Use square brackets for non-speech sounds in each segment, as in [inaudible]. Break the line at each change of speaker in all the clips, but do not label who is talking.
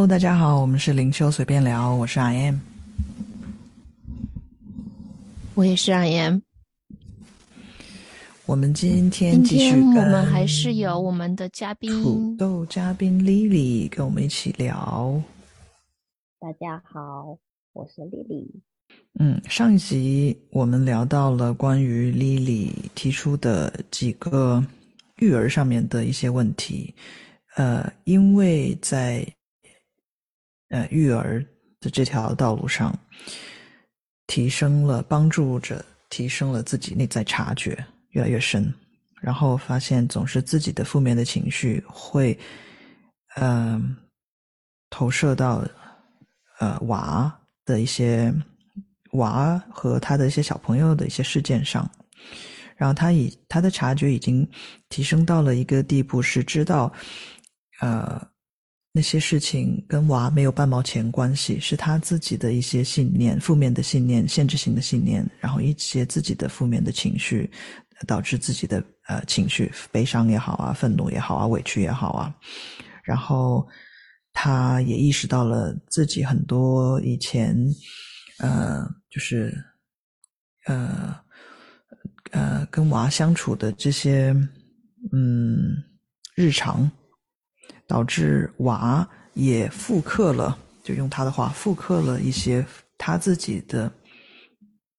Hello，大家好，我们是灵修随便聊，我是 I am，
我也是 I am。
我们今天继续，
我们还是有我们的嘉宾
土豆嘉宾 Lily 跟我们一起聊。
大家好，我是 Lily。
嗯，上一集我们聊到了关于 Lily 提出的几个育儿上面的一些问题。呃，因为在呃育儿的这条道路上，提升了帮助着提升了自己内在察觉越来越深，然后发现总是自己的负面的情绪会，嗯，投射到呃娃的一些娃和他的一些小朋友的一些事件上，然后他以他的察觉已经提升到了一个地步，是知道。呃，那些事情跟娃没有半毛钱关系，是他自己的一些信念、负面的信念、限制性的信念，然后一些自己的负面的情绪，导致自己的呃情绪，悲伤也好啊，愤怒也好啊，委屈也好啊，然后他也意识到了自己很多以前呃，就是呃呃跟娃相处的这些嗯日常。导致娃也复刻了，就用他的话复刻了一些他自己的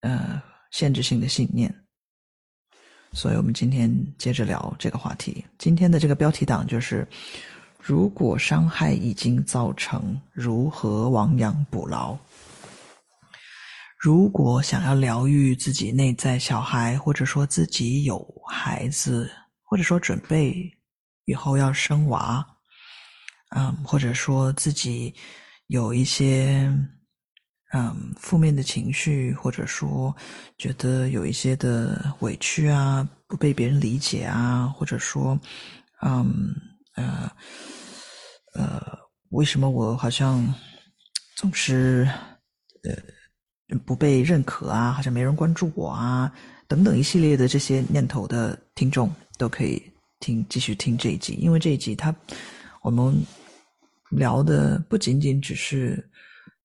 呃限制性的信念。所以我们今天接着聊这个话题。今天的这个标题党就是：如果伤害已经造成，如何亡羊补牢？如果想要疗愈自己内在小孩，或者说自己有孩子，或者说准备以后要生娃。嗯，或者说自己有一些嗯负面的情绪，或者说觉得有一些的委屈啊，不被别人理解啊，或者说嗯呃呃，为什么我好像总是呃不被认可啊，好像没人关注我啊，等等一系列的这些念头的听众都可以听继续听这一集，因为这一集它我们。聊的不仅仅只是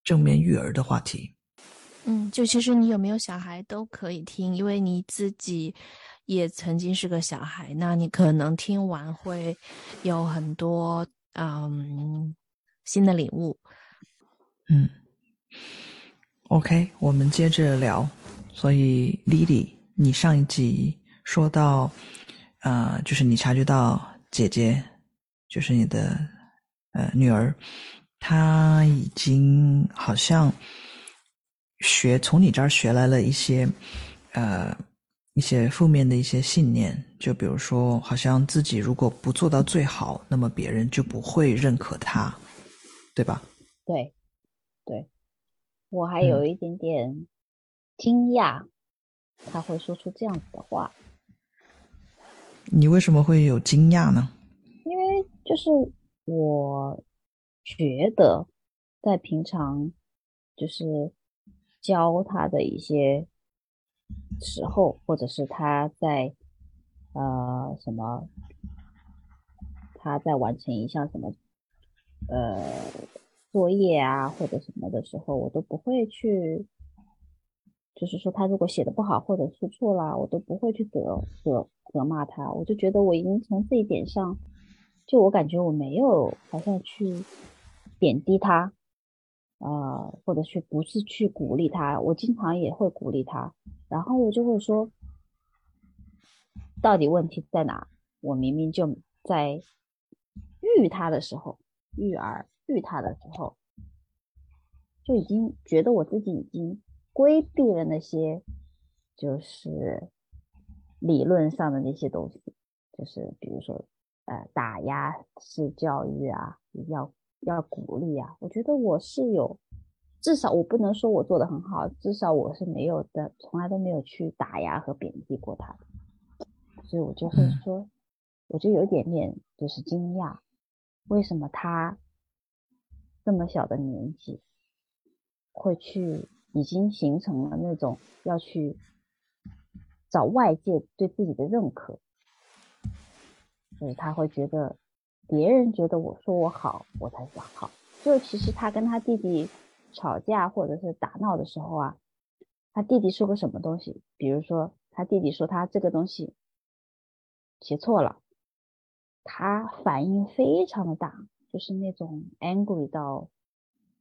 正面育儿的话题，
嗯，就其实你有没有小孩都可以听，因为你自己也曾经是个小孩，那你可能听完会有很多嗯新的领悟。
嗯，OK，我们接着聊。所以，Lily，你上一集说到，呃，就是你察觉到姐姐，就是你的。呃，女儿，她已经好像学从你这儿学来了一些，呃，一些负面的一些信念，就比如说，好像自己如果不做到最好，那么别人就不会认可他，对吧？
对，对，我还有一点点惊讶，他会说出这样子的话。
你为什么会有惊讶呢？
因为就是。我觉得，在平常就是教他的一些时候，或者是他在呃什么，他在完成一项什么呃作业啊或者什么的时候，我都不会去，就是说他如果写的不好或者出错啦，我都不会去责责责骂他。我就觉得我已经从这一点上。就我感觉我没有好像去贬低他，呃，或者去不是去鼓励他，我经常也会鼓励他，然后我就会说，到底问题在哪？我明明就在育他的时候，育儿育他的时候，就已经觉得我自己已经规避了那些，就是理论上的那些东西，就是比如说。呃，打压式教育啊，要要鼓励啊，我觉得我是有，至少我不能说我做的很好，至少我是没有的，从来都没有去打压和贬低过他，所以我就会说，我就有一点点就是惊讶，为什么他这么小的年纪会去，已经形成了那种要去找外界对自己的认可。就是他会觉得别人觉得我说我好，我才是好，就其实他跟他弟弟吵架或者是打闹的时候啊，他弟弟说个什么东西，比如说他弟弟说他这个东西写错了，他反应非常的大，就是那种 angry 到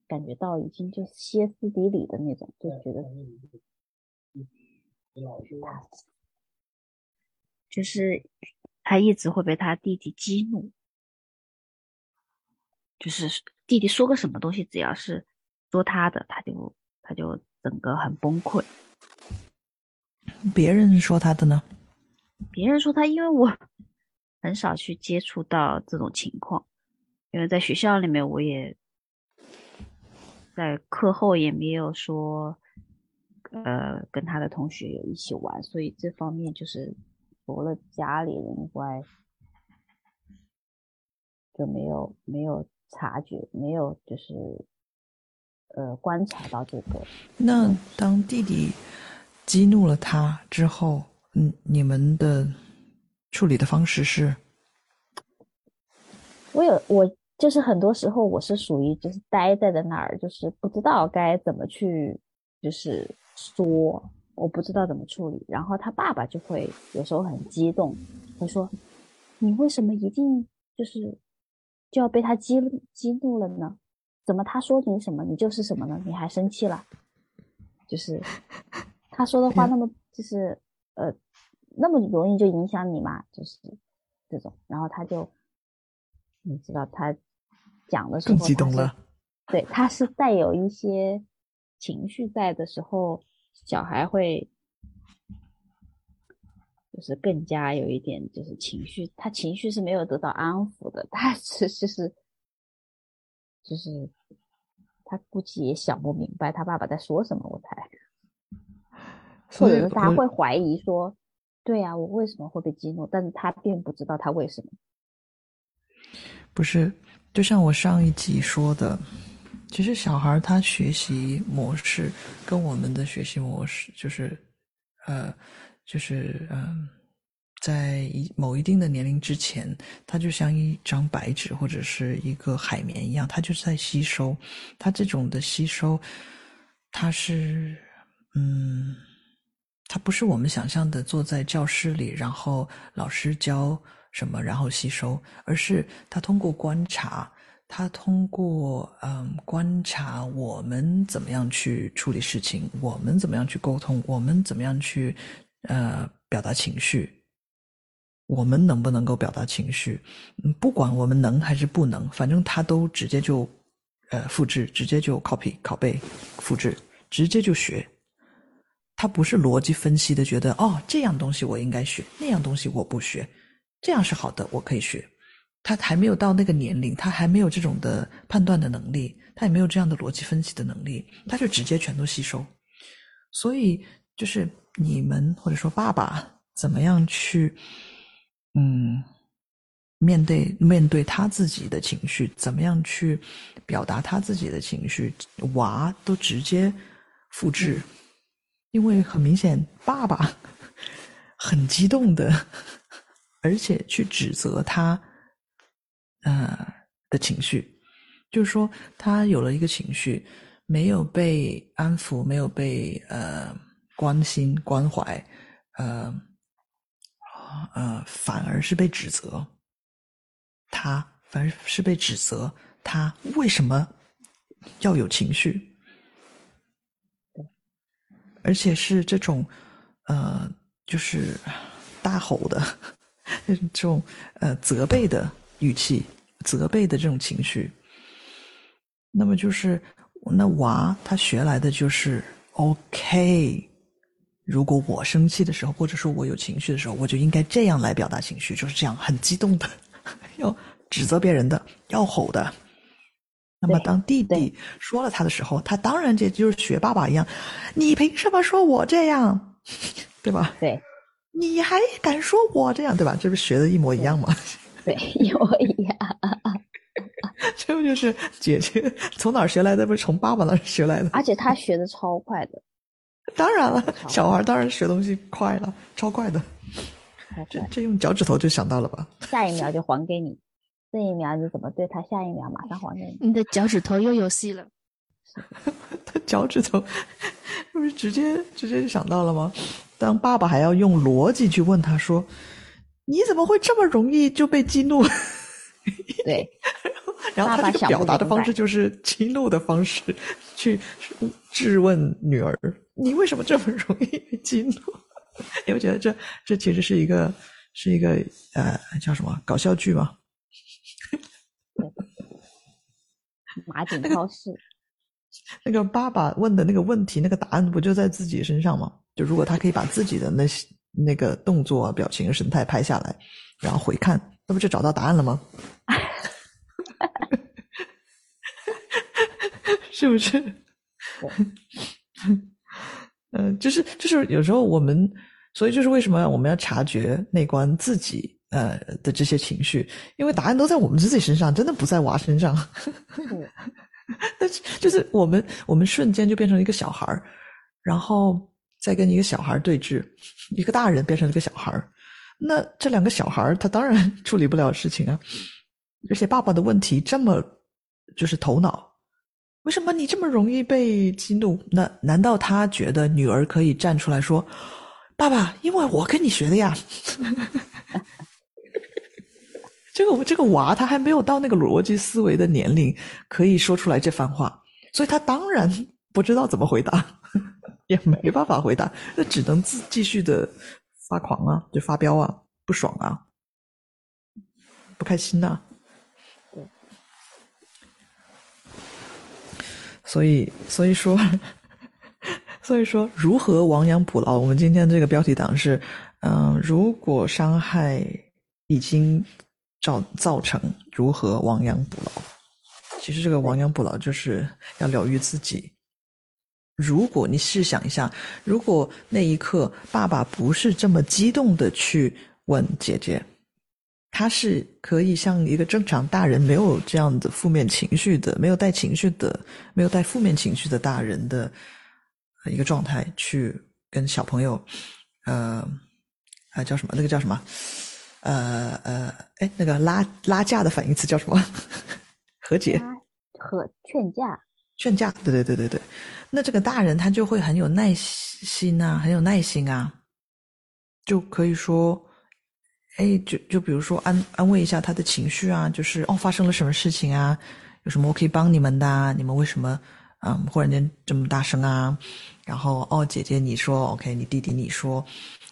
感觉到已经就歇斯底里的那种，就觉得就是他一直会被他弟弟激怒。就是弟弟说个什么东西，只要是说他的，他就他就整个很崩溃。
别人说他的呢？
别人说他，因为我很少去接触到这种情况，因为在学校里面，我也在课后也没有说，呃，跟他的同学有一起玩，所以这方面就是除了家里人以外，就没有没有。察觉没有，就是呃，观察到这个。
那当弟弟激怒了他之后，嗯，你们的处理的方式是？
我有，我就是很多时候我是属于就是待在的那儿，就是不知道该怎么去，就是说我不知道怎么处理。然后他爸爸就会有时候很激动，会说：“你为什么一定就是？”就要被他激激怒了呢？怎么他说你什么，你就是什么呢？你还生气了？就是 [laughs] 他说的话那么 [laughs] 就是呃那么容易就影响你嘛？就是这种，然后他就你知道他讲的时候
更激动了，
对，他是带有一些情绪在的时候，小孩会。就是更加有一点，就是情绪，他情绪是没有得到安抚的，他 [laughs] 是就是就是他估计也想不明白他爸爸在说什么，我猜，或者是他会怀疑说，对呀，我为什么会被激怒？但是他并不知道他为什么。
不是，就像我上一集说的，其实小孩他学习模式跟我们的学习模式就是，呃。就是嗯，在一某一定的年龄之前，它就像一张白纸或者是一个海绵一样，它就是在吸收。它这种的吸收，它是嗯，它不是我们想象的坐在教室里，然后老师教什么然后吸收，而是他通过观察，他通过嗯观察我们怎么样去处理事情，我们怎么样去沟通，我们怎么样去。呃，表达情绪，我们能不能够表达情绪？不管我们能还是不能，反正他都直接就，呃，复制，直接就 copy 拷贝，复制，直接就学。他不是逻辑分析的，觉得哦，这样东西我应该学，那样东西我不学，这样是好的，我可以学。他还没有到那个年龄，他还没有这种的判断的能力，他也没有这样的逻辑分析的能力，他就直接全都吸收。所以就是。你们或者说爸爸怎么样去，嗯，面对面对他自己的情绪，怎么样去表达他自己的情绪，娃都直接复制，因为很明显，爸爸很激动的，而且去指责他，呃的情绪，就是说他有了一个情绪，没有被安抚，没有被呃。关心关怀，呃，呃，反而是被指责。他反而是被指责，他为什么要有情绪？而且是这种，呃，就是大吼的 [laughs] 这种呃责备的语气，责备的这种情绪。那么就是那娃他学来的就是 OK。如果我生气的时候，或者说我有情绪的时候，我就应该这样来表达情绪，就是这样很激动的，[laughs] 要指责别人的，要吼的。那么当弟弟说了他的时候，他当然这就是学爸爸一样，你凭什么说我这样，[laughs] 对吧？
对，
你还敢说我这样，对吧？这不是学的一模一样吗？[laughs]
对，一模一样。
这不就是姐姐从哪儿学来的？不是从爸爸那儿学来的？
而且他学的超快的。[laughs]
当然了，小孩当然学东西快了，超快的。这这用脚趾头就想到了吧？
下一秒就还给你，这一秒你怎么对他，下一秒马上还给你。
你的脚趾头又有戏了。[laughs]
他脚趾头，不是直接直接就想到了吗？当爸爸还要用逻辑去问他说：“你怎么会这么容易就被激怒？” [laughs]
对，[laughs]
然后他这个表达的方式就是激怒的方式去质问女儿：“你为什么这么容易被激怒？” [laughs] 你会觉得这这其实是一个是一个呃叫什么搞笑剧吗？
马景涛式。
那个爸爸问的那个问题，那个答案不就在自己身上吗？就如果他可以把自己的那些那个动作、表情、神态拍下来，然后回看，那不就找到答案了吗？[laughs] 是不是？嗯，[laughs] 就是就是有时候我们，所以就是为什么我们要察觉内观自己呃的这些情绪，因为答案都在我们自己身上，真的不在娃身上。[laughs] 但是，就是我们，我们瞬间就变成了一个小孩儿，然后再跟一个小孩对峙，一个大人变成了一个小孩，那这两个小孩他当然 [laughs] 处理不了事情啊。而且爸爸的问题这么就是头脑，为什么你这么容易被激怒？那难道他觉得女儿可以站出来说：“爸爸，因为我跟你学的呀？” [laughs] 这个这个娃他还没有到那个逻辑思维的年龄，可以说出来这番话，所以他当然 [laughs] 不知道怎么回答，也没办法回答，那只能自继续的发狂啊，就发飙啊，不爽啊，不开心呐。所以所以说，[laughs] 所以说如何亡羊补牢？我们今天这个标题党是，嗯，如果伤害已经。造造成如何亡羊补牢？其实这个亡羊补牢就是要疗愈自己。如果你试想一下，如果那一刻爸爸不是这么激动的去问姐姐，他是可以像一个正常大人，没有这样的负面情绪的，没有带情绪的，没有带负面情绪的大人的一个状态去跟小朋友，呃，啊叫什么？那个叫什么？呃呃，哎，那个拉拉架的反义词叫什么？[laughs] 和解？
和劝架？
劝架？对对对对对。那这个大人他就会很有耐心啊，很有耐心啊，就可以说，哎，就就比如说安安慰一下他的情绪啊，就是哦，发生了什么事情啊？有什么我可以帮你们的？你们为什么嗯忽然间这么大声啊？然后哦，姐姐你说 OK，你弟弟你说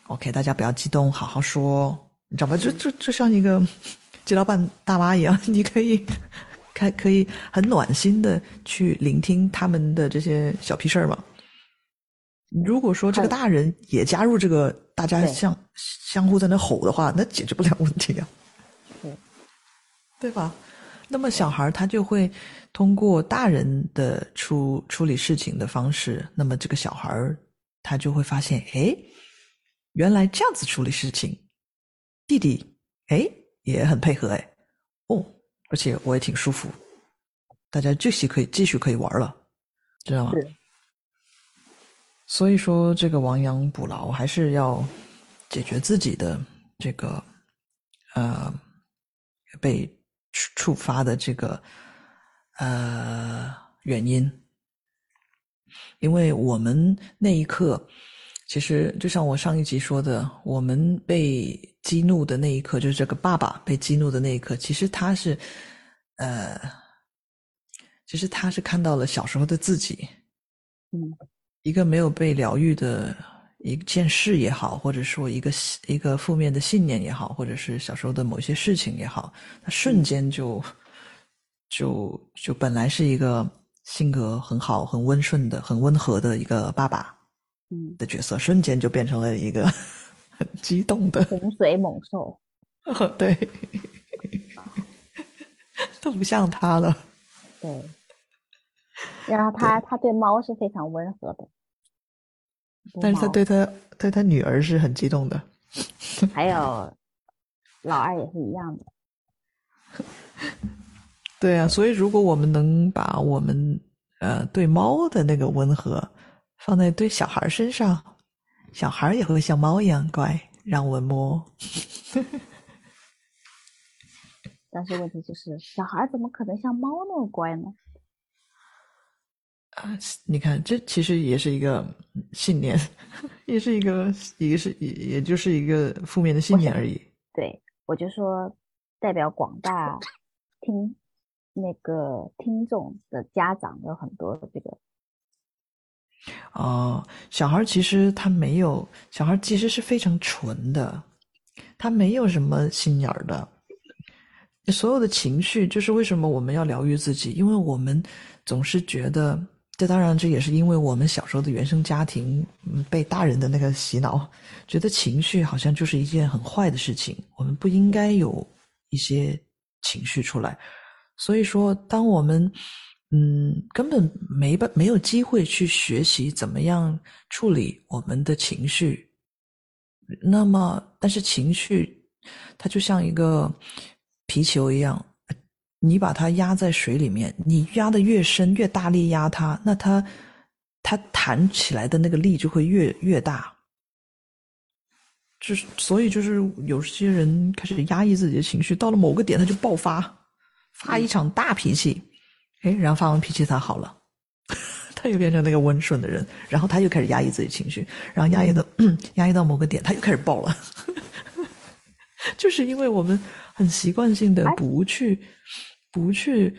OK，大家不要激动，好好说。你知道吧？就就就像一个 [laughs] 街老板大妈一样，你可以开可以很暖心的去聆听他们的这些小屁事儿嘛。如果说这个大人也加入这个，大家相相互在那吼的话，那解决不了问题啊。
对，
对吧？那么小孩他就会通过大人的处处理事情的方式，那么这个小孩他就会发现，哎，原来这样子处理事情。弟弟，哎，也很配合，哎，哦，而且我也挺舒服，大家继续可以继续可以玩了，知道吗？所以说，这个亡羊补牢还是要解决自己的这个呃被触发的这个呃原因，因为我们那一刻。其实就像我上一集说的，我们被激怒的那一刻，就是这个爸爸被激怒的那一刻，其实他是，呃，其实他是看到了小时候的自己，
嗯，
一个没有被疗愈的一件事也好，或者说一个一个负面的信念也好，或者是小时候的某些事情也好，他瞬间就就就本来是一个性格很好、很温顺的、很温和的一个爸爸。的角色瞬间就变成了一个 [laughs] 很激动的
洪水猛兽，[laughs]
对，都不像他了。
对，然后他他对猫是非常温和的，
但是他对他对他女儿是很激动的。
还有老二也是一样的。
对啊，所以如果我们能把我们呃对猫的那个温和。放在对小孩身上，小孩也会像猫一样乖，让我们摸。[laughs]
但是问题就是，小孩怎么可能像猫那么乖呢？
啊，你看，这其实也是一个信念，[laughs] 也是一个，也是也也就是一个负面的信念而已。
对，我就说，代表广大听那个听众的家长有很多这个。
哦，小孩其实他没有，小孩其实是非常纯的，他没有什么心眼儿的。所有的情绪，就是为什么我们要疗愈自己，因为我们总是觉得。这当然，这也是因为我们小时候的原生家庭，被大人的那个洗脑，觉得情绪好像就是一件很坏的事情，我们不应该有一些情绪出来。所以说，当我们嗯根本没办没有机会去学习怎么样处理我们的情绪，那么但是情绪它就像一个皮球一样。你把它压在水里面，你压的越深，越大力压它，那它它弹起来的那个力就会越越大。就是所以就是有些人开始压抑自己的情绪，到了某个点他就爆发，发一场大脾气，哎，然后发完脾气他好了，[laughs] 他又变成那个温顺的人，然后他又开始压抑自己情绪，然后压抑到压抑到某个点他又开始爆了，[laughs] 就是因为我们很习惯性的不去。不去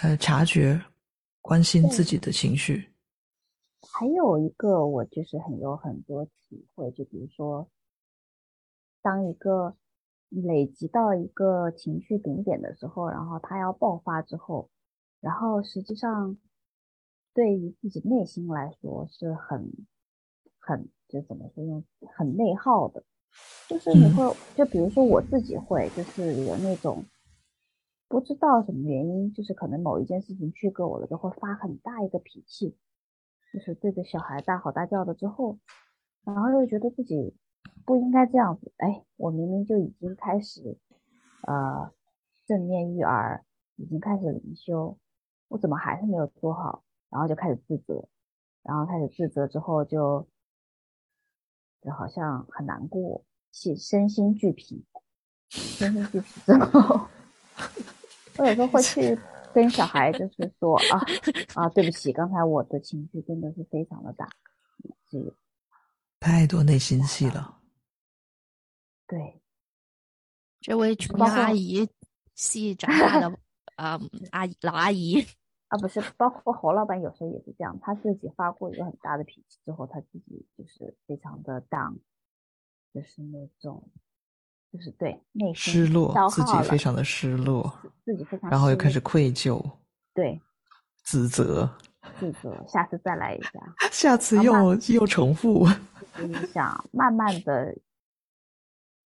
呃察觉、关心自己的情绪。
还有一个，我就是很有很多体会，就比如说，当一个累积到一个情绪顶点的时候，然后它要爆发之后，然后实际上对于自己内心来说是很很就怎么说呢，很内耗的。就是你会，就比如说我自己会，就是有那种。不知道什么原因，就是可能某一件事情去给我了，就会发很大一个脾气，就是对着小孩大吼大叫的。之后，然后又觉得自己不应该这样子。哎，我明明就已经开始，呃，正念育儿，已经开始灵修，我怎么还是没有做好？然后就开始自责，然后开始自责之后，就就好像很难过，心身心俱疲，身心俱疲之后。我有时候会去跟小孩，就是说啊啊，对不起，刚才我的情绪真的是非常的大，是
太多内心戏了。
对，
这位琼阿姨戏长大的啊阿姨老阿姨
啊，不是，包括侯老板有时候也是这样，他自己发过一个很大的脾气之后，他自己就是非常的 down，就是那种。就是对内心
失落，自己非常的失落，
自己非常，
然后又开始愧疚，
对，
自责，
自责，下次再来一下，[laughs]
下次又又重复，
你想慢慢的、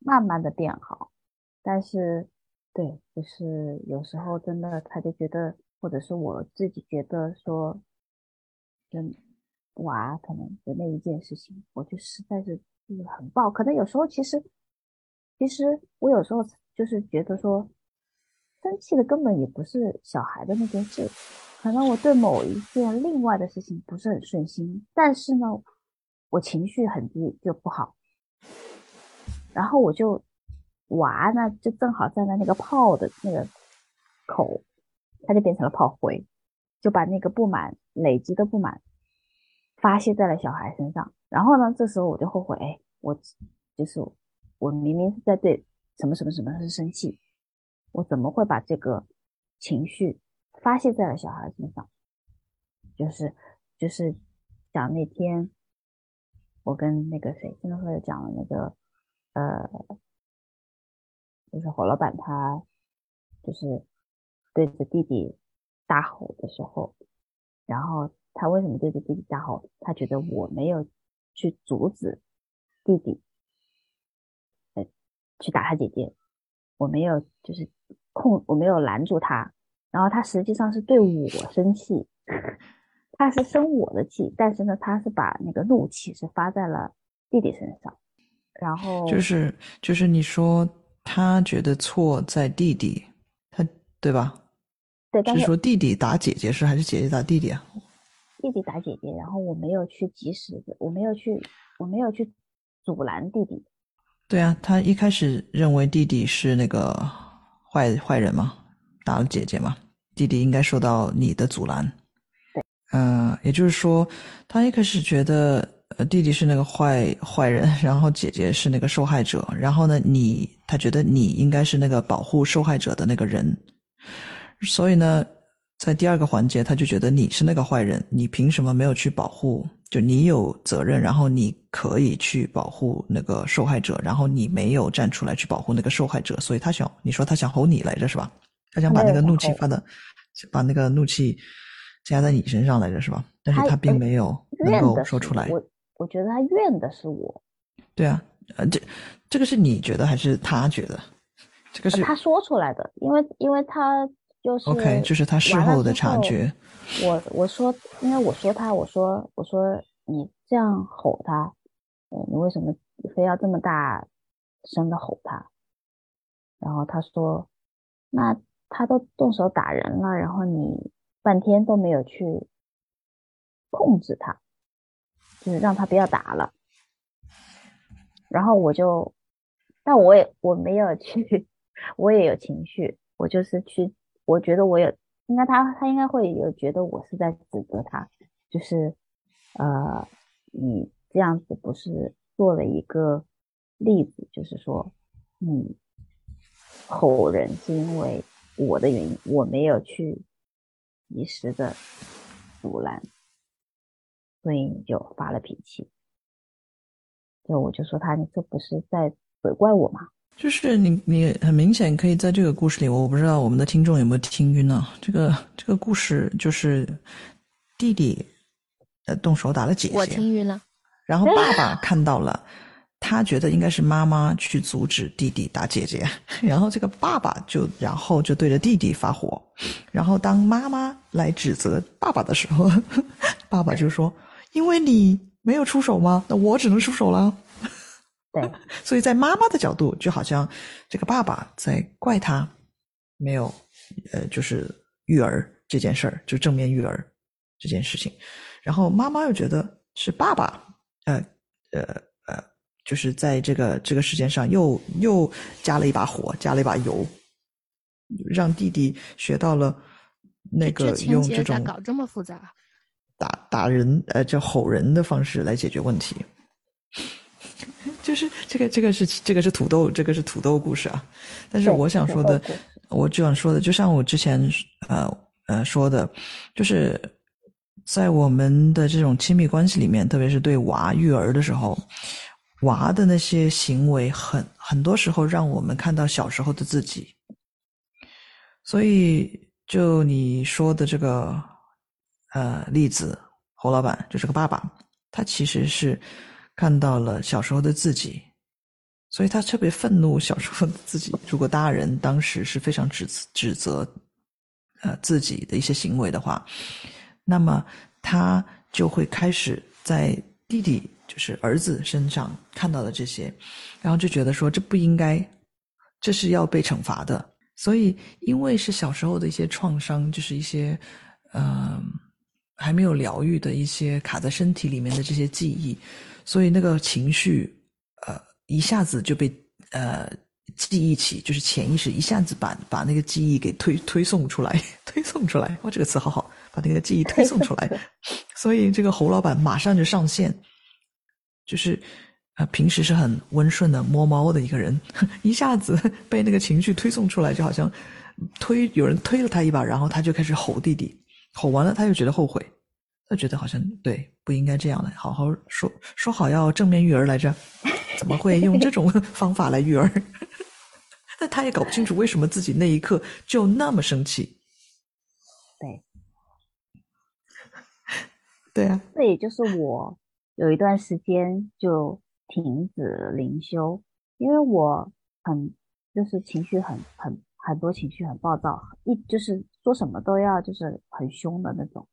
慢慢的变好，但是，对，就是有时候真的他就觉得，或者是我自己觉得说，跟娃可能的那一件事情，我就实在是就是很爆，可能有时候其实。其实我有时候就是觉得说，生气的根本也不是小孩的那件事，可能我对某一件另外的事情不是很顺心，但是呢，我情绪很低就不好，然后我就娃呢就正好站在那个炮的那个口，他就变成了炮灰，就把那个不满累积的不满发泄在了小孩身上，然后呢，这时候我就后悔，我就是。我明明是在对什么什么什么是生气，我怎么会把这个情绪发泄在了小孩身上？就是就是讲那天我跟那个谁，金东哥讲了那个呃，就是火老板他就是对着弟弟大吼的时候，然后他为什么对着弟弟大吼？他觉得我没有去阻止弟弟。去打他姐姐，我没有就是控，我没有拦住他，然后他实际上是对我生气，[laughs] 他是生我的气，但是呢，他是把那个怒气是发在了弟弟身上，然后
就是就是你说他觉得错在弟弟，他对吧？
对，是
说弟弟打姐姐是还是姐姐打弟弟啊？
弟弟打姐姐，然后我没有去及时的，我没有去，我没有去阻拦弟弟。
对啊，他一开始认为弟弟是那个坏坏人嘛，打了姐姐嘛，弟弟应该受到你的阻拦。
对，
嗯，也就是说，他一开始觉得呃弟弟是那个坏坏人，然后姐姐是那个受害者，然后呢，你他觉得你应该是那个保护受害者的那个人，所以呢，在第二个环节，他就觉得你是那个坏人，你凭什么没有去保护？就你有责任，然后你可以去保护那个受害者，然后你没有站出来去保护那个受害者，所以他想你说他想吼你来着是吧？他想把那个怒气发的，把那个怒气加在你身上来着是吧？但是他并没有能够说出来。
我我觉得他怨的是我。
对啊，呃，这这个是你觉得还是他觉得？这个是
他说出来的，因为因为他就是
OK，就是他事后的察觉。
我我说，因为我说他，我说我说你这样吼他，嗯，你为什么非要这么大声的吼他？然后他说，那他都动手打人了，然后你半天都没有去控制他，就是让他不要打了。然后我就，但我也我没有去，[laughs] 我也有情绪，我就是去，我觉得我有。应该他他应该会有觉得我是在指责他，就是呃，你这样子不是做了一个例子，就是说你吼人是因为我的原因，我没有去及时的阻拦，所以你就发了脾气，就我就说他，你这不是在责怪我吗？
就是你，你很明显可以在这个故事里，我不知道我们的听众有没有听晕呢？这个这个故事就是弟弟呃动手打了姐姐，
我听晕了。
然后爸爸看到了，他觉得应该是妈妈去阻止弟弟打姐姐，然后这个爸爸就然后就对着弟弟发火，然后当妈妈来指责爸爸的时候，[laughs] 爸爸就说：“因为你没有出手吗？那我只能出手了。”
对，[laughs]
所以在妈妈的角度，就好像这个爸爸在怪他没有，呃，就是育儿这件事儿，就正面育儿这件事情，然后妈妈又觉得是爸爸，呃呃呃，就是在这个这个事件上又又加了一把火，加了一把油，让弟弟学到了那个用这种
搞这么复杂，
打打人呃叫吼人的方式来解决问题。[laughs] 就是这个，这个是这个是土豆，这个是土豆故事啊。但是我想说的，我就想说的，就像我之前呃呃说的，就是在我们的这种亲密关系里面，特别是对娃育儿的时候，娃的那些行为，很很多时候让我们看到小时候的自己。所以，就你说的这个呃例子，侯老板就是个爸爸，他其实是。看到了小时候的自己，所以他特别愤怒。小时候的自己，如果大人当时是非常指指责，呃自己的一些行为的话，那么他就会开始在弟弟，就是儿子身上看到了这些，然后就觉得说这不应该，这是要被惩罚的。所以，因为是小时候的一些创伤，就是一些嗯还没有疗愈的一些卡在身体里面的这些记忆。所以那个情绪，呃，一下子就被呃记忆起，就是潜意识一下子把把那个记忆给推推送出来，[laughs] 推送出来。哇，这个词好好，把那个记忆推送出来。[laughs] 所以这个侯老板马上就上线，就是呃平时是很温顺的摸猫的一个人，[laughs] 一下子被那个情绪推送出来，就好像推有人推了他一把，然后他就开始吼弟弟，吼完了他又觉得后悔。他觉得好像对，不应该这样的，好好说说好要正面育儿来着，怎么会用这种 [laughs] 方法来育儿？[laughs] 但他也搞不清楚为什么自己那一刻就那么生气。
对，[laughs]
对啊，
这也就是我有一段时间就停止灵修，因为我很就是情绪很很很多情绪很暴躁，一就是说什么都要就是很凶的那种。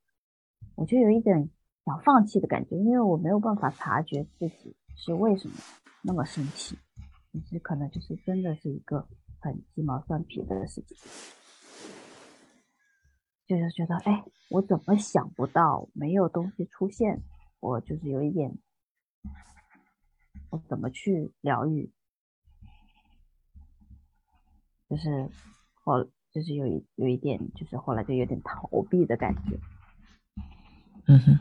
我就有一点想放弃的感觉，因为我没有办法察觉自己是为什么那么生气，其实可能就是真的是一个很鸡毛蒜皮的事情，就是觉得哎，我怎么想不到没有东西出现，我就是有一点，我怎么去疗愈，就是我就是有一有一点，就是后来就有点逃避的感觉。
嗯哼，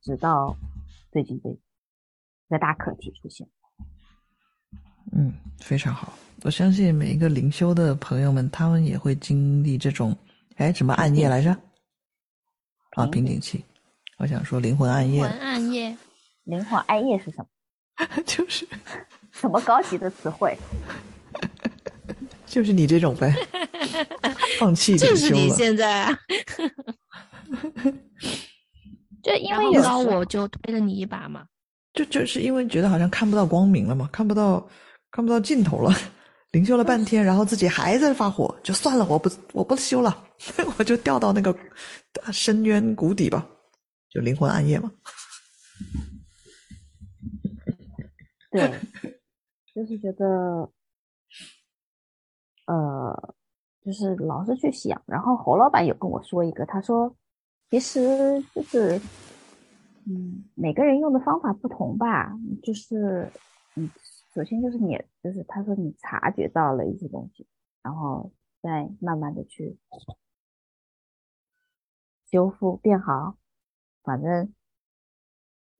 直到最近这个大课题出现。
嗯，非常好。我相信每一个灵修的朋友们，他们也会经历这种，哎，什么暗夜来着？啊，瓶颈期。我想说灵魂暗夜。
灵魂暗夜，
灵魂暗夜是什么？[laughs]
就是
什么高级的词汇？[laughs]
就是你这种呗，[laughs] [laughs] 放弃
就是你现在啊。[laughs]
就因为
有高我就推了你一把嘛。
就就是因为觉得好像看不到光明了嘛，看不到看不到尽头了，[laughs] 灵修了半天，然后自己还在发火，就算了，我不我不修了，我就掉到那个深渊谷底吧，就灵魂暗夜嘛。
对，就是觉得，呃，就是老是去想，然后侯老板有跟我说一个，他说，其实就是。嗯，每个人用的方法不同吧，就是，嗯，首先就是你，就是他说你察觉到了一些东西，然后再慢慢的去修复变好，反正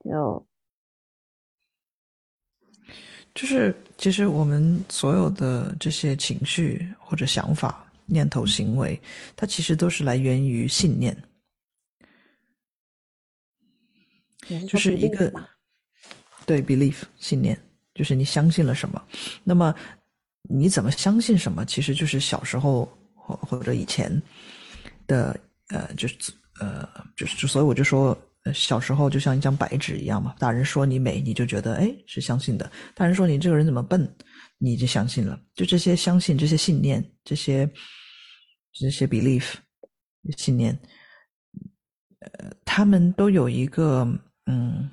就
就是其实我们所有的这些情绪或者想法、念头、行为，它其实都是来源于信念。就是一个对 belief 信念，就是你相信了什么，那么你怎么相信什么，其实就是小时候或或者以前的呃，就是呃，就是就所以我就说，小时候就像一张白纸一样嘛，大人说你美，你就觉得哎是相信的；大人说你这个人怎么笨，你就相信了。就这些相信、这些信念、这些这些 belief 信念，呃，他们都有一个。嗯，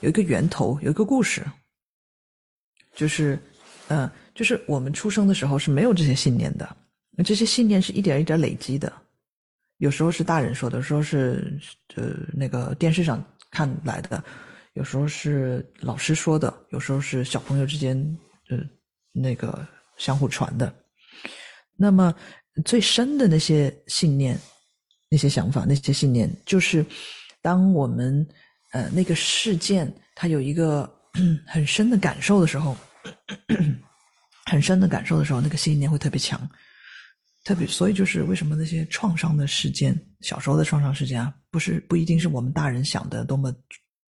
有一个源头，有一个故事，就是，嗯，就是我们出生的时候是没有这些信念的，这些信念是一点一点累积的，有时候是大人说的，有时候是呃那个电视上看来的，有时候是老师说的，有时候是小朋友之间呃那个相互传的。那么最深的那些信念、那些想法、那些信念，就是当我们。呃，那个事件它有一个很深的感受的时候，很深的感受的时候，那个信念会特别强，特别所以就是为什么那些创伤的事件，小时候的创伤事件啊，不是不一定是我们大人想的多么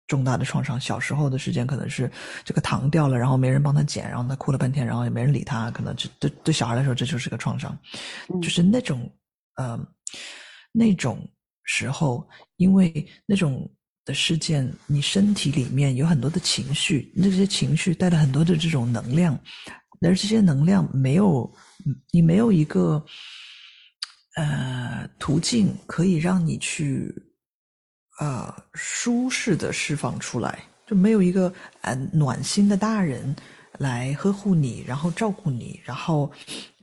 重大的创伤，小时候的事件可能是这个糖掉了，然后没人帮他捡，然后他哭了半天，然后也没人理他，可能这对对小孩来说这就是个创伤，就是那种呃那种时候，因为那种。的事件，你身体里面有很多的情绪，那些情绪带了很多的这种能量，而这些能量没有，你没有一个呃途径可以让你去呃舒适的释放出来，就没有一个呃暖心的大人来呵护你，然后照顾你，然后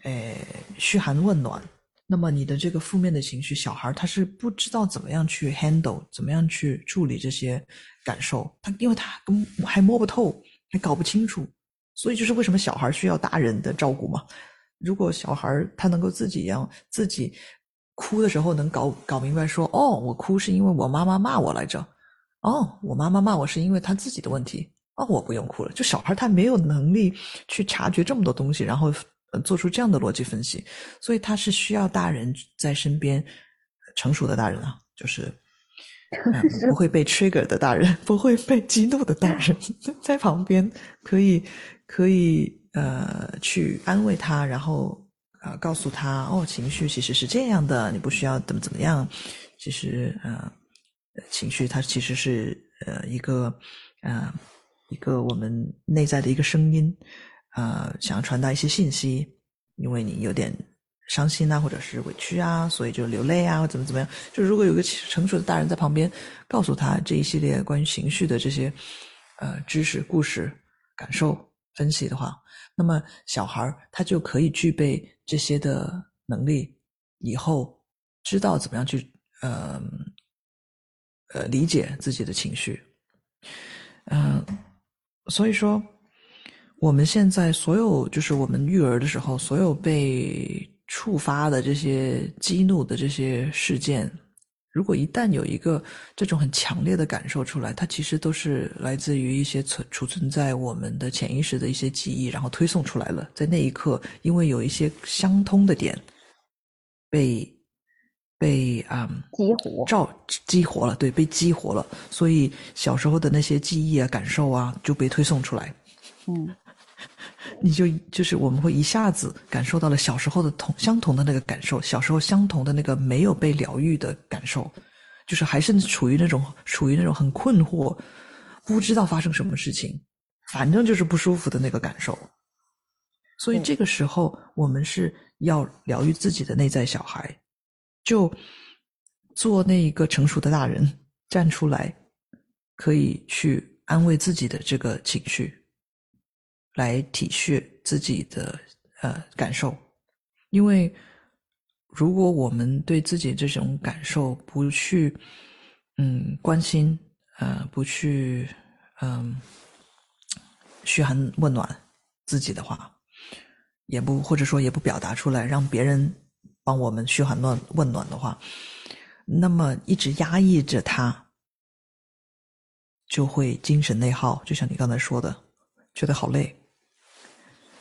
呃嘘寒问暖。那么你的这个负面的情绪，小孩他是不知道怎么样去 handle，怎么样去处理这些感受，他因为他还摸不透，还搞不清楚，所以就是为什么小孩需要大人的照顾嘛。如果小孩他能够自己一样，自己哭的时候能搞搞明白，说哦，我哭是因为我妈妈骂我来着，哦，我妈妈骂我是因为她自己的问题，哦，我不用哭了。就小孩他没有能力去察觉这么多东西，然后。做出这样的逻辑分析，所以他是需要大人在身边，成熟的大人啊，就是 [laughs] 不会被 trigger 的大人，[laughs] 不会被激怒的大人，[laughs] 在旁边可以可以呃去安慰他，然后啊告诉他哦，情绪其实是这样的，你不需要怎么怎么样，其实呃情绪它其实是呃一个呃一个我们内在的一个声音。呃，想要传达一些信息，因为你有点伤心啊，或者是委屈啊，所以就流泪啊，或怎么怎么样。就如果有个成熟的大人在旁边，告诉他这一系列关于情绪的这些呃知识、故事、感受、分析的话，那么小孩他就可以具备这些的能力，以后知道怎么样去呃呃理解自己的情绪。嗯，所以说。我们现在所有，就是我们育儿的时候，所有被触发的这些激怒的这些事件，如果一旦有一个这种很强烈的感受出来，它其实都是来自于一些存储存在我们的潜意识的一些记忆，然后推送出来了。在那一刻，因为有一些相通的点被被啊、
激活，
照激活了，对，被激活了，所以小时候的那些记忆啊、感受啊就被推送出来。
嗯，
你就就是我们会一下子感受到了小时候的同相同的那个感受，小时候相同的那个没有被疗愈的感受，就是还是处于那种处于那种很困惑，不知道发生什么事情，反正就是不舒服的那个感受。所以这个时候，我们是要疗愈自己的内在小孩，就做那一个成熟的大人站出来，可以去安慰自己的这个情绪，来体恤自己的呃感受，因为如果我们对自己这种感受不去嗯关心，呃不去嗯嘘寒问暖自己的话，也不或者说也不表达出来，让别人帮我们嘘寒问问暖的话，那么一直压抑着它，就会精神内耗，就像你刚才说的，觉得好累。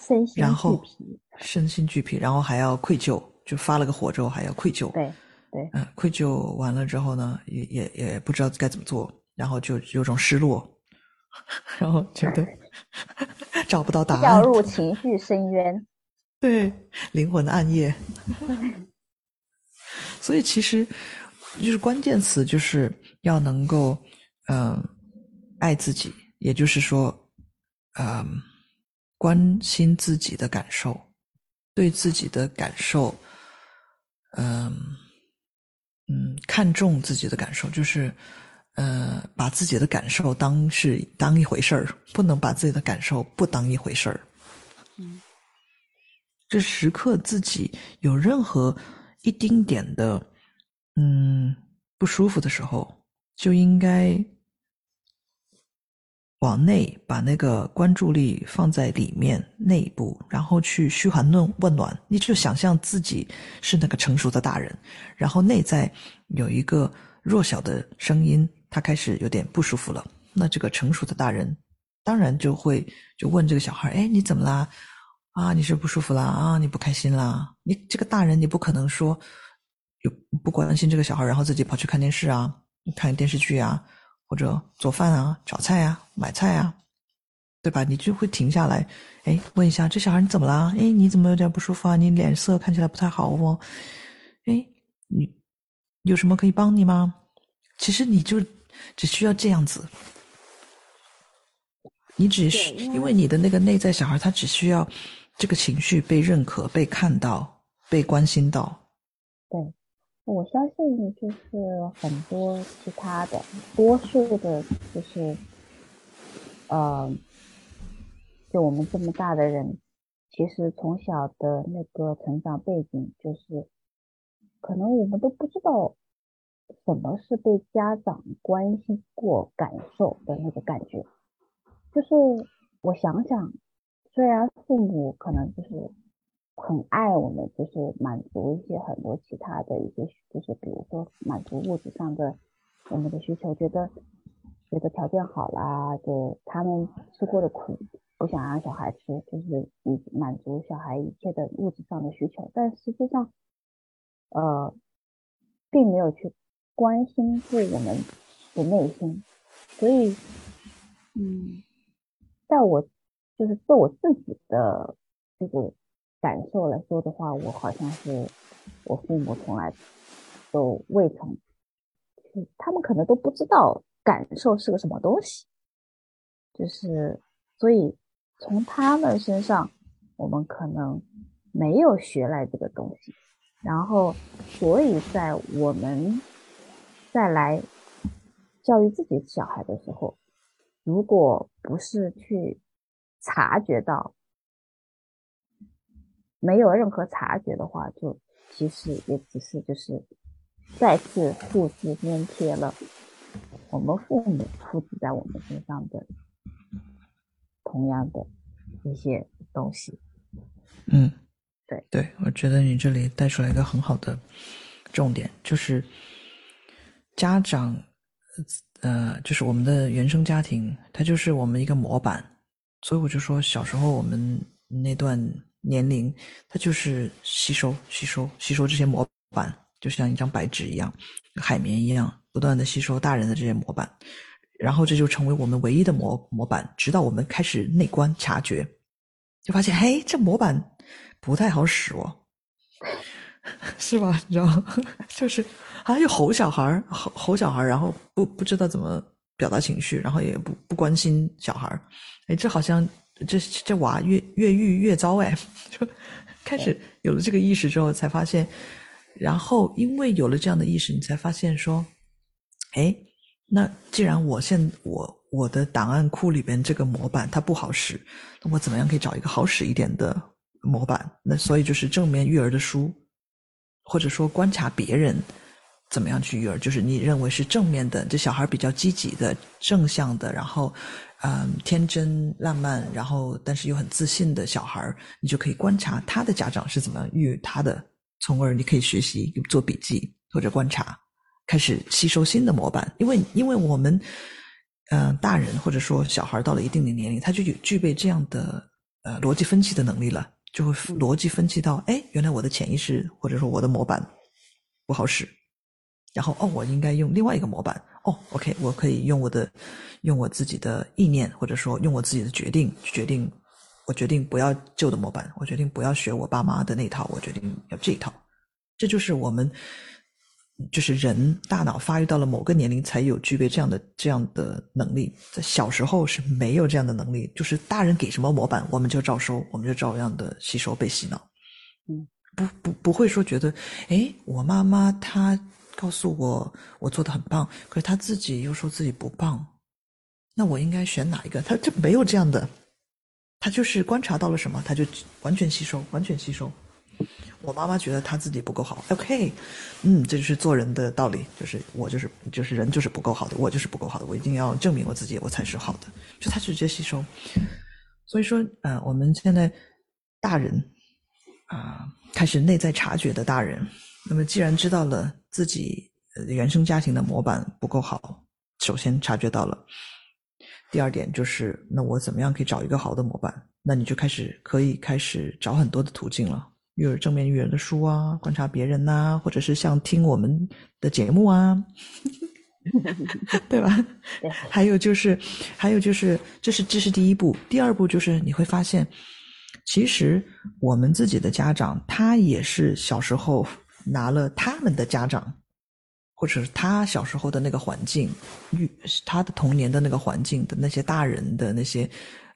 身心俱
然后
疲，
身心俱疲，然后还要愧疚，就发了个火之后还要愧疚。
对对
嗯，愧疚完了之后呢，也也也不知道该怎么做，然后就有种失落，[laughs] 然后觉得 [laughs] 找不到答案
掉
案，
入情绪深渊。
对灵魂的暗夜。[laughs] 所以其实就是关键词就是要能够嗯、爱自己，也就是说嗯、关心自己的感受，对自己的感受嗯嗯看重自己的感受，就是呃把自己的感受当是当一回事儿，不能把自己的感受不当一回事儿。
嗯，
这时刻自己有任何一丁点的嗯不舒服的时候，就应该往内把那个关注力放在里面内部，然后去嘘寒问问暖。你就想象自己是那个成熟的大人，然后内在有一个弱小的声音，他开始有点不舒服了。那这个成熟的大人当然就会就问这个小孩：“哎，你怎么啦？啊，你是不舒服啦？啊，你不开心啦？你这个大人，你不可能说有不关心这个小孩，然后自己跑去看电视啊，看电视剧啊，或者做饭啊、炒菜啊、买菜啊，对吧？你就会停下来，哎，问一下这小孩你怎么啦？哎，你怎么有点不舒服啊？你脸色看起来不太好哦。哎，你有什么可以帮你吗？其实你就只需要这样子，你只是
因为
你的那个内在小孩，他只需要这个情绪被认可、被看到、被关心到。
对，我相信就是很多其他的，多数的，就是，呃，就我们这么大的人，其实从小的那个成长背景，就是可能我们都不知道什么是被家长关心过感受的那个感觉。就是我想想，虽然父母可能就是很爱我们，就是满足一些很多其他的一些，就是比如说满足物质上的我们的需求，觉得觉得条件好啦，就他们吃过的苦不想让小孩吃，就是以满足小孩一切的物质上的需求，但实际上，呃，并没有去关心过我们的内心，所以，嗯。在我就是做我自己的这个感受来说的话，我好像是我父母从来都未曾，他们可能都不知道感受是个什么东西，就是所以从他们身上，我们可能没有学来这个东西，然后所以在我们再来教育自己小孩的时候。如果不是去察觉到，没有任何察觉的话，就其实也只是就是再次复制粘贴了我们父母复制在我们身上的同样的一些东西。
嗯，
对，
对，我觉得你这里带出来一个很好的重点，就是家长，呃，就是我们的原生家庭，它就是我们一个模板。所以我就说，小时候我们那段年龄，它就是吸收、吸收、吸收这些模板，就像一张白纸一样，海绵一样，不断的吸收大人的这些模板，然后这就成为我们唯一的模模板，直到我们开始内观察觉，就发现，嘿，这模板不太好使哦，[laughs] 是吧？你知道？[laughs] 就是好像有吼小孩，吼吼小孩，然后不不知道怎么表达情绪，然后也不不关心小孩儿。哎，这好像这这娃越越狱越糟哎，[laughs] 就开始有了这个意识之后，才发现，然后因为有了这样的意识，你才发现说，哎，那既然我现我我的档案库里边这个模板它不好使，那我怎么样可以找一个好使一点的模板？那所以就是正面育儿的书，或者说观察别人怎么样去育儿，就是你认为是正面的，这小孩比较积极的、正向的，然后。嗯，天真浪漫，然后但是又很自信的小孩你就可以观察他的家长是怎么育他的，从而你可以学习做笔记或者观察，开始吸收新的模板。因为因为我们，嗯，大人或者说小孩到了一定的年龄，他就有具备这样的呃逻辑分析的能力了，就会逻辑分析到，哎，原来我的潜意识或者说我的模板不好使。然后哦，我应该用另外一个模板哦。OK，我可以用我的，用我自己的意念，或者说用我自己的决定去决定。我决定不要旧的模板，我决定不要学我爸妈的那套，我决定要这一套。这就是我们，就是人大脑发育到了某个年龄才有具备这样的这样的能力。在小时候是没有这样的能力，就是大人给什么模板，我们就照收，我们就照样的吸收被洗脑。
嗯，
不不不会说觉得，哎，我妈妈她。告诉我我做的很棒，可是他自己又说自己不棒，那我应该选哪一个？他就没有这样的，他就是观察到了什么，他就完全吸收，完全吸收。我妈妈觉得他自己不够好，OK，嗯，这就是做人的道理，就是我就是就是人就是不够好的，我就是不够好的，我一定要证明我自己，我才是好的。就他直接吸收，所以说，呃，我们现在大人啊，开始内在察觉的大人。那么，既然知道了自己原生家庭的模板不够好，首先察觉到了。第二点就是，那我怎么样可以找一个好的模板？那你就开始可以开始找很多的途径了，育儿正面育儿的书啊，观察别人呐，或者是像听我们的节目啊，[laughs] 对吧？还有就是，还有就是，这是这是第一步。第二步就是你会发现，其实我们自己的家长他也是小时候。拿了他们的家长，或者是他小时候的那个环境，育他的童年的那个环境的那些大人的那些，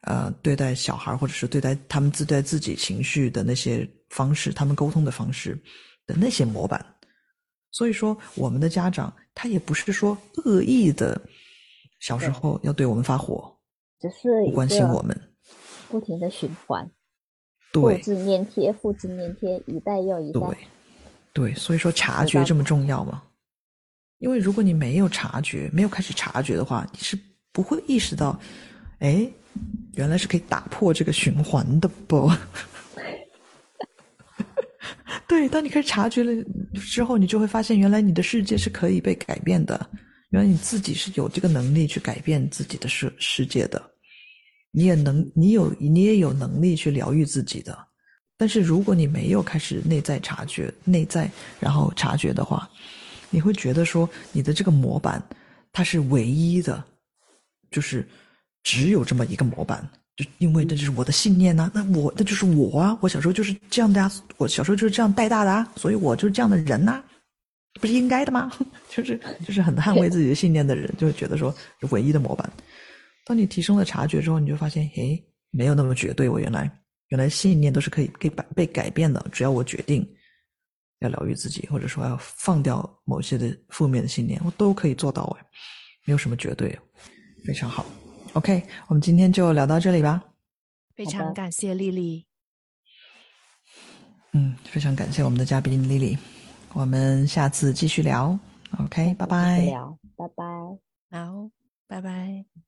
呃，对待小孩或者是对待他们自对自己情绪的那些方式，他们沟通的方式的那些模板。所以说，我们的家长他也不是说恶意的，小时候要对我们发火，
只是
不关心我们，
不停的循环，
复
制粘贴，复制粘贴，一代又一代。
对，所以说察觉这么重要吗？因为如果你没有察觉，没有开始察觉的话，你是不会意识到，哎，原来是可以打破这个循环的不？[laughs] 对，当你开始察觉了之后，你就会发现，原来你的世界是可以被改变的，原来你自己是有这个能力去改变自己的世世界的，你也能，你有，你也有能力去疗愈自己的。但是如果你没有开始内在察觉、内在然后察觉的话，你会觉得说你的这个模板它是唯一的，就是只有这么一个模板，就因为这就是我的信念呐，那我那就是我啊，我小时候就是这样的啊，我小时候就是这样带大的啊，所以我就是这样的人呐，不是应该的吗？[laughs] 就是就是很捍卫自己的信念的人，就会觉得说唯一的模板。当你提升了察觉之后，你就发现，诶，没有那么绝对，我原来。原来信念都是可以被改被改变的，只要我决定要疗愈自己，或者说要放掉某些的负面的信念，我都可以做到哎，没有什么绝对，非常好。OK，我们今天就聊到这里吧。
非常感谢丽丽。
嗯，非常感谢我们的嘉宾丽丽，我们下次继续聊。OK，拜拜。
聊，拜拜。
好，拜拜。